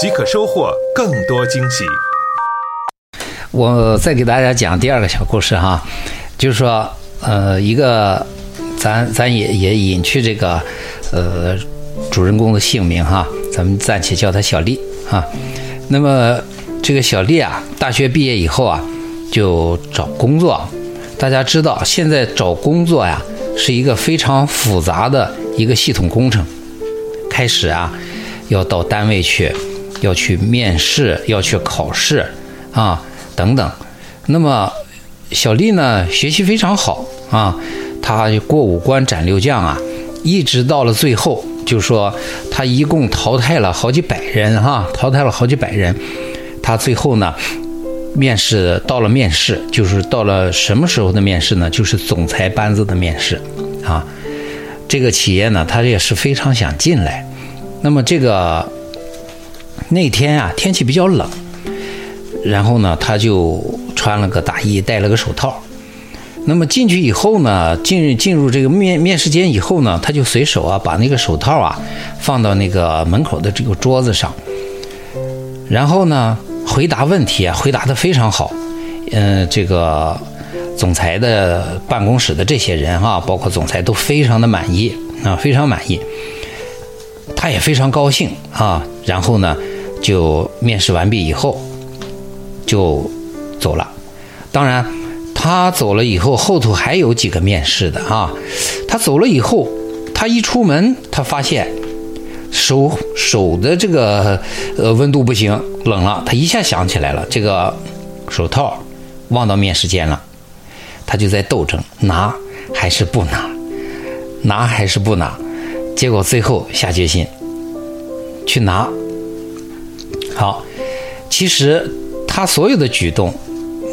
即可收获更多惊喜。我再给大家讲第二个小故事哈，就是说，呃，一个。咱咱也也隐去这个，呃，主人公的姓名哈，咱们暂且叫他小丽啊。那么这个小丽啊，大学毕业以后啊，就找工作。大家知道，现在找工作呀，是一个非常复杂的一个系统工程。开始啊，要到单位去，要去面试，要去考试啊，等等。那么小丽呢，学习非常好啊。她过五关斩六将啊，一直到了最后，就说她一共淘汰了好几百人哈，淘汰了好几百人。她最后呢，面试到了面试，就是到了什么时候的面试呢？就是总裁班子的面试啊。这个企业呢，他也是非常想进来。那么这个那天啊，天气比较冷，然后呢，他就穿了个大衣，戴了个手套。那么进去以后呢，进进入这个面面试间以后呢，他就随手啊把那个手套啊放到那个门口的这个桌子上，然后呢回答问题啊回答的非常好，嗯，这个总裁的办公室的这些人啊，包括总裁都非常的满意啊，非常满意，他也非常高兴啊，然后呢就面试完毕以后就走了，当然。他走了以后，后头还有几个面试的啊。他走了以后，他一出门，他发现手手的这个呃温度不行，冷了。他一下想起来了，这个手套忘到面试间了。他就在斗争，拿还是不拿，拿还是不拿。结果最后下决心去拿。好，其实他所有的举动。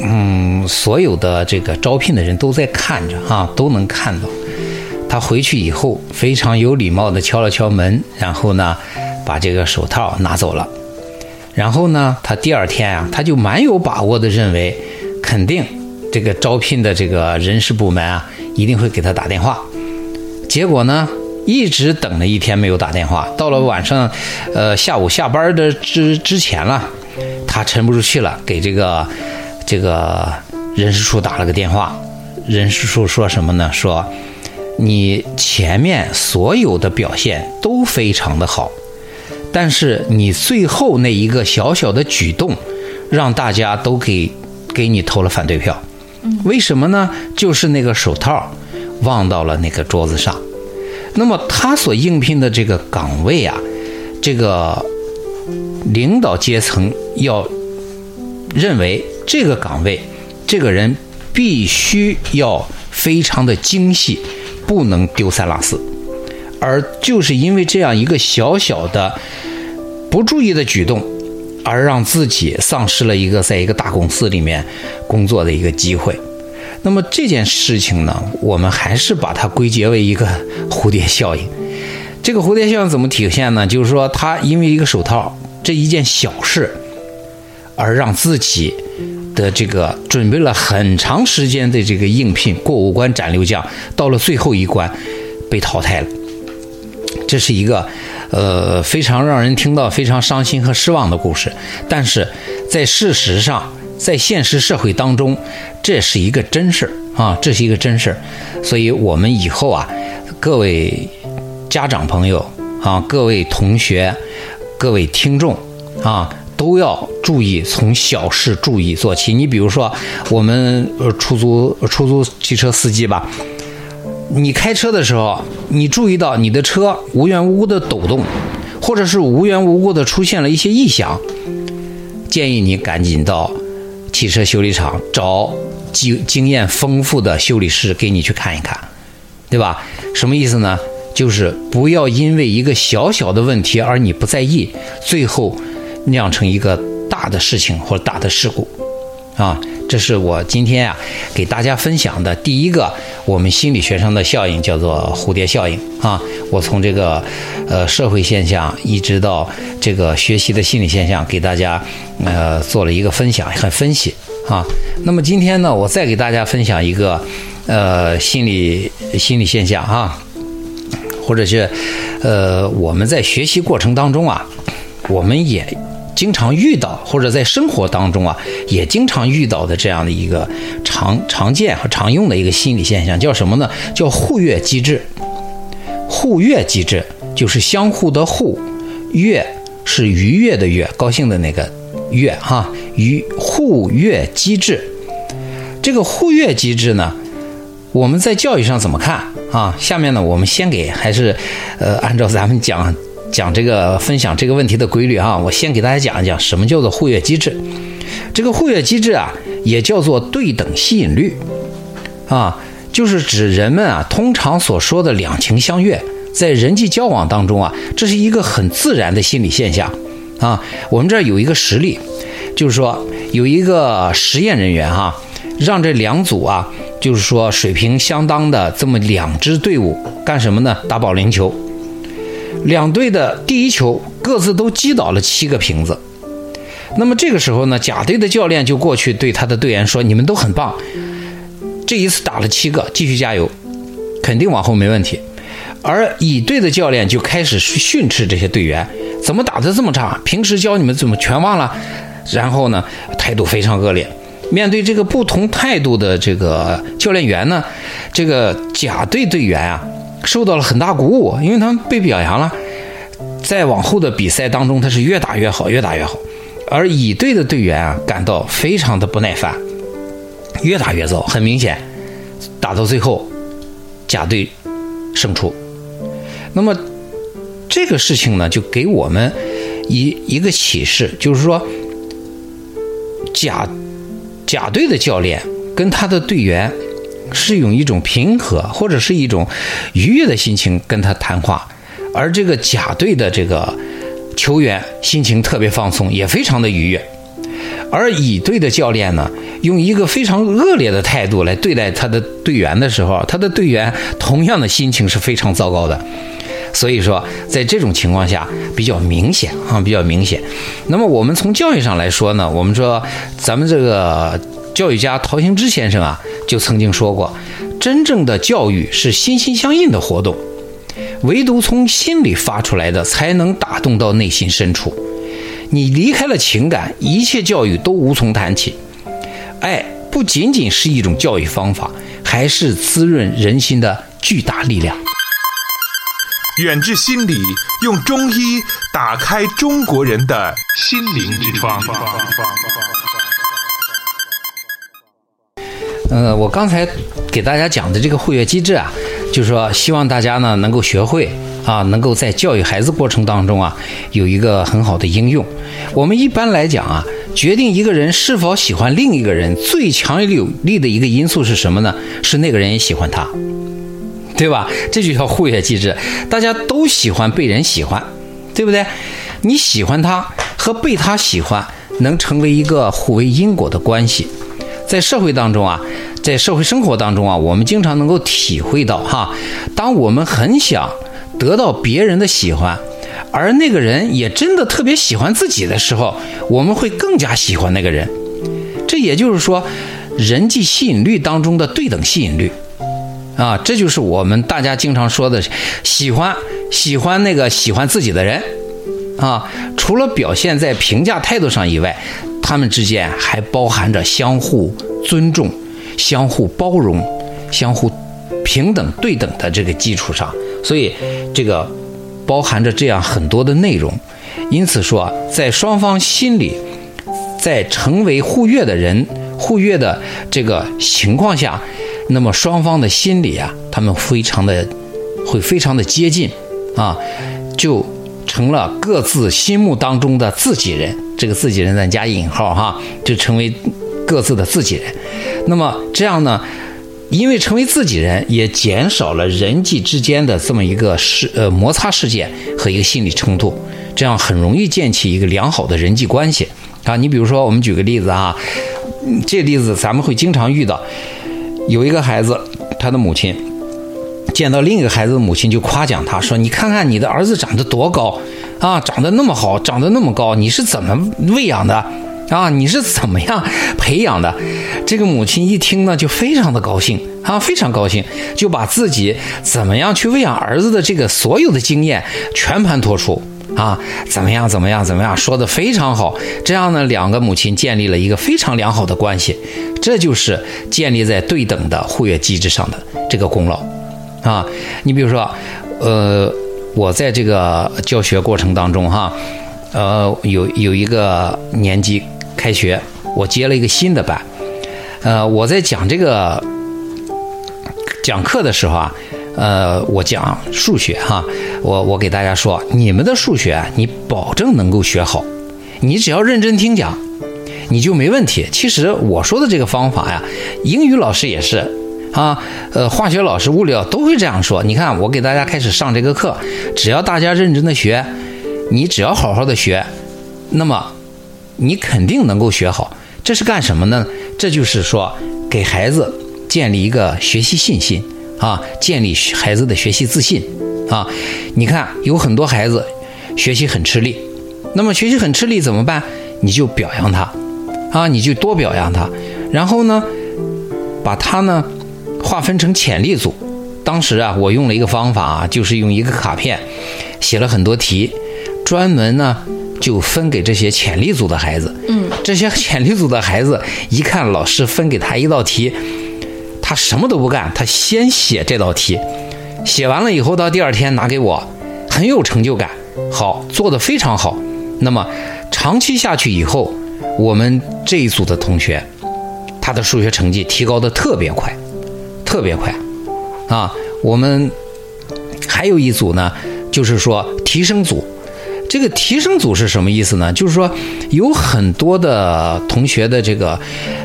嗯，所有的这个招聘的人都在看着啊，都能看到。他回去以后非常有礼貌地敲了敲门，然后呢，把这个手套拿走了。然后呢，他第二天啊，他就蛮有把握的认为，肯定这个招聘的这个人事部门啊，一定会给他打电话。结果呢，一直等了一天没有打电话，到了晚上，呃，下午下班的之之前了，他沉不住气了，给这个。这个人事处打了个电话，人事处说什么呢？说你前面所有的表现都非常的好，但是你最后那一个小小的举动，让大家都给给你投了反对票。为什么呢？就是那个手套忘到了那个桌子上。那么他所应聘的这个岗位啊，这个领导阶层要认为。这个岗位，这个人必须要非常的精细，不能丢三落四。而就是因为这样一个小小的不注意的举动，而让自己丧失了一个在一个大公司里面工作的一个机会。那么这件事情呢，我们还是把它归结为一个蝴蝶效应。这个蝴蝶效应怎么体现呢？就是说，他因为一个手套这一件小事，而让自己。的这个准备了很长时间的这个应聘过五关斩六将，到了最后一关被淘汰了，这是一个呃非常让人听到非常伤心和失望的故事。但是在事实上，在现实社会当中，这是一个真事儿啊，这是一个真事儿。所以我们以后啊，各位家长朋友啊，各位同学，各位听众啊。都要注意从小事注意做起。你比如说，我们呃出租出租汽车司机吧，你开车的时候，你注意到你的车无缘无故的抖动，或者是无缘无故的出现了一些异响，建议你赶紧到汽车修理厂找经经验丰富的修理师给你去看一看，对吧？什么意思呢？就是不要因为一个小小的问题而你不在意，最后。酿成一个大的事情或者大的事故，啊，这是我今天啊给大家分享的第一个我们心理学上的效应，叫做蝴蝶效应啊。我从这个呃社会现象一直到这个学习的心理现象，给大家呃做了一个分享和分析啊。那么今天呢，我再给大家分享一个呃心理心理现象啊，或者是呃我们在学习过程当中啊，我们也。经常遇到，或者在生活当中啊，也经常遇到的这样的一个常常见和常用的一个心理现象，叫什么呢？叫互悦机制。互悦机制就是相互的互，悦是愉悦的悦，高兴的那个悦哈。愉互悦机制，这个互悦机制呢，我们在教育上怎么看啊？下面呢，我们先给还是呃，按照咱们讲。讲这个分享这个问题的规律啊，我先给大家讲一讲什么叫做互悦机制。这个互悦机制啊，也叫做对等吸引率啊，就是指人们啊通常所说的两情相悦，在人际交往当中啊，这是一个很自然的心理现象啊。我们这儿有一个实例，就是说有一个实验人员哈，让这两组啊，就是说水平相当的这么两支队伍干什么呢？打保龄球。两队的第一球各自都击倒了七个瓶子，那么这个时候呢，甲队的教练就过去对他的队员说：“你们都很棒，这一次打了七个，继续加油，肯定往后没问题。”而乙队的教练就开始训斥这些队员：“怎么打得这么差？平时教你们怎么全忘了？”然后呢，态度非常恶劣。面对这个不同态度的这个教练员呢，这个甲队队员啊。受到了很大鼓舞，因为他们被表扬了，在往后的比赛当中，他是越打越好，越打越好。而乙队的队员啊，感到非常的不耐烦，越打越糟。很明显，打到最后，甲队胜出。那么这个事情呢，就给我们一一个启示，就是说，甲甲队的教练跟他的队员。是用一种平和或者是一种愉悦的心情跟他谈话，而这个甲队的这个球员心情特别放松，也非常的愉悦。而乙队的教练呢，用一个非常恶劣的态度来对待他的队员的时候，他的队员同样的心情是非常糟糕的。所以说，在这种情况下比较明显啊，比较明显。那么我们从教育上来说呢，我们说咱们这个教育家陶行知先生啊。就曾经说过，真正的教育是心心相印的活动，唯独从心里发出来的才能打动到内心深处。你离开了情感，一切教育都无从谈起。爱不仅仅是一种教育方法，还是滋润人心的巨大力量。远志心理用中医打开中国人的心灵之窗。呃，我刚才给大家讲的这个互悦机制啊，就是说希望大家呢能够学会啊，能够在教育孩子过程当中啊有一个很好的应用。我们一般来讲啊，决定一个人是否喜欢另一个人最强有力的一个因素是什么呢？是那个人也喜欢他，对吧？这就叫互悦机制。大家都喜欢被人喜欢，对不对？你喜欢他和被他喜欢能成为一个互为因果的关系。在社会当中啊，在社会生活当中啊，我们经常能够体会到哈，当我们很想得到别人的喜欢，而那个人也真的特别喜欢自己的时候，我们会更加喜欢那个人。这也就是说，人际吸引力当中的对等吸引力啊，这就是我们大家经常说的喜欢喜欢那个喜欢自己的人啊。除了表现在评价态度上以外。他们之间还包含着相互尊重、相互包容、相互平等对等的这个基础上，所以这个包含着这样很多的内容。因此说，在双方心里，在成为互悦的人、互悦的这个情况下，那么双方的心理啊，他们非常的会非常的接近啊，就。成了各自心目当中的自己人，这个自己人咱加引号哈，就成为各自的自己人。那么这样呢，因为成为自己人，也减少了人际之间的这么一个事呃摩擦事件和一个心理冲突。这样很容易建起一个良好的人际关系啊。你比如说，我们举个例子啊，这例子咱们会经常遇到，有一个孩子，他的母亲见到另一个孩子的母亲就夸奖他说：“你看看你的儿子长得多高啊，长得那么好，长得那么高，你是怎么喂养的？”啊，你是怎么样培养的？这个母亲一听呢，就非常的高兴啊，非常高兴，就把自己怎么样去喂养儿子的这个所有的经验全盘托出啊，怎么样，怎么样，怎么样，说的非常好。这样呢，两个母亲建立了一个非常良好的关系，这就是建立在对等的互悦机制上的这个功劳啊。你比如说，呃，我在这个教学过程当中哈，呃，有有一个年级。开学，我接了一个新的班，呃，我在讲这个讲课的时候啊，呃，我讲数学哈，我我给大家说，你们的数学你保证能够学好，你只要认真听讲，你就没问题。其实我说的这个方法呀，英语老师也是啊，呃，化学老师、物理老都会这样说。你看，我给大家开始上这个课，只要大家认真的学，你只要好好的学，那么。你肯定能够学好，这是干什么呢？这就是说，给孩子建立一个学习信心啊，建立孩子的学习自信啊。你看，有很多孩子学习很吃力，那么学习很吃力怎么办？你就表扬他啊，你就多表扬他，然后呢，把他呢划分成潜力组。当时啊，我用了一个方法啊，就是用一个卡片写了很多题，专门呢。就分给这些潜力组的孩子，嗯，这些潜力组的孩子一看老师分给他一道题，他什么都不干，他先写这道题，写完了以后到第二天拿给我，很有成就感，好做的非常好。那么长期下去以后，我们这一组的同学，他的数学成绩提高的特别快，特别快，啊，我们还有一组呢，就是说提升组。这个提升组是什么意思呢？就是说，有很多的同学的这个，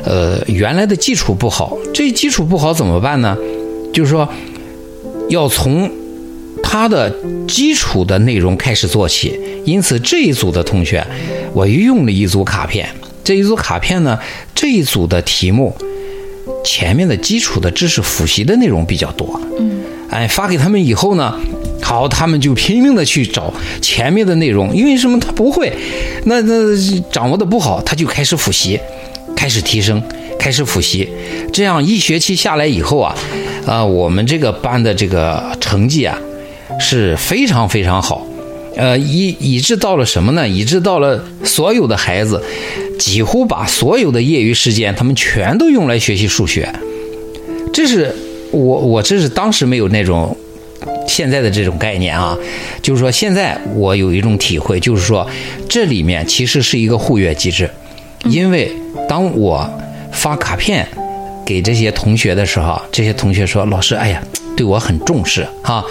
呃，原来的基础不好。这基础不好怎么办呢？就是说，要从他的基础的内容开始做起。因此，这一组的同学，我又用了一组卡片。这一组卡片呢，这一组的题目前面的基础的知识复习的内容比较多。嗯，哎，发给他们以后呢。好，他们就拼命的去找前面的内容，因为什么？他不会，那那掌握的不好，他就开始复习，开始提升，开始复习。这样一学期下来以后啊，啊，我们这个班的这个成绩啊是非常非常好，呃，以以致到了什么呢？以致到了所有的孩子几乎把所有的业余时间，他们全都用来学习数学。这是我我这是当时没有那种。现在的这种概念啊，就是说，现在我有一种体会，就是说，这里面其实是一个互悦机制，因为当我发卡片给这些同学的时候，这些同学说：“老师，哎呀，对我很重视啊。”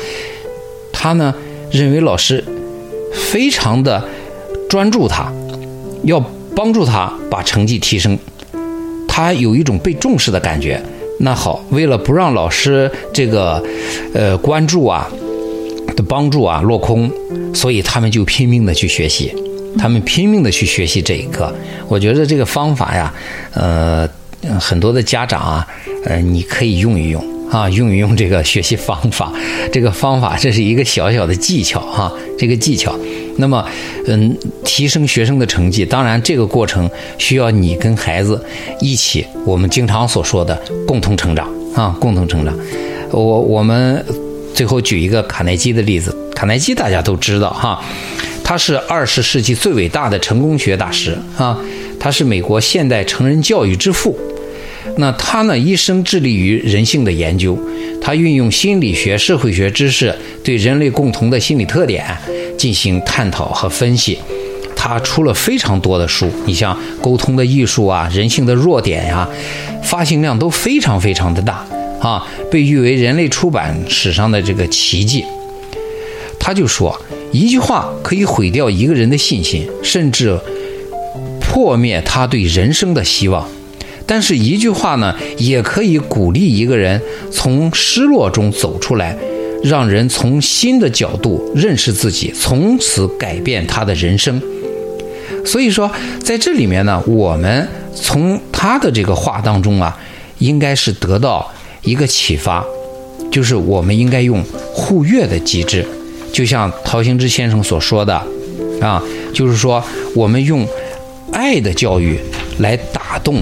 他呢认为老师非常的专注，他要帮助他把成绩提升，他有一种被重视的感觉。那好，为了不让老师这个，呃，关注啊的帮助啊落空，所以他们就拼命的去学习，他们拼命的去学习这一课。我觉得这个方法呀，呃，很多的家长啊，呃，你可以用一用。啊，用一用这个学习方法，这个方法这是一个小小的技巧哈，这个技巧。那么，嗯，提升学生的成绩，当然这个过程需要你跟孩子一起，我们经常所说的共同成长啊，共同成长。我我们最后举一个卡耐基的例子，卡耐基大家都知道哈，他是二十世纪最伟大的成功学大师啊，他是美国现代成人教育之父。那他呢，一生致力于人性的研究，他运用心理学、社会学知识，对人类共同的心理特点进行探讨和分析。他出了非常多的书，你像《沟通的艺术》啊，《人性的弱点》呀，发行量都非常非常的大啊，被誉为人类出版史上的这个奇迹。他就说，一句话可以毁掉一个人的信心，甚至破灭他对人生的希望。但是一句话呢，也可以鼓励一个人从失落中走出来，让人从新的角度认识自己，从此改变他的人生。所以说，在这里面呢，我们从他的这个话当中啊，应该是得到一个启发，就是我们应该用互悦的机制，就像陶行知先生所说的，啊，就是说我们用爱的教育来打动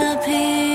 用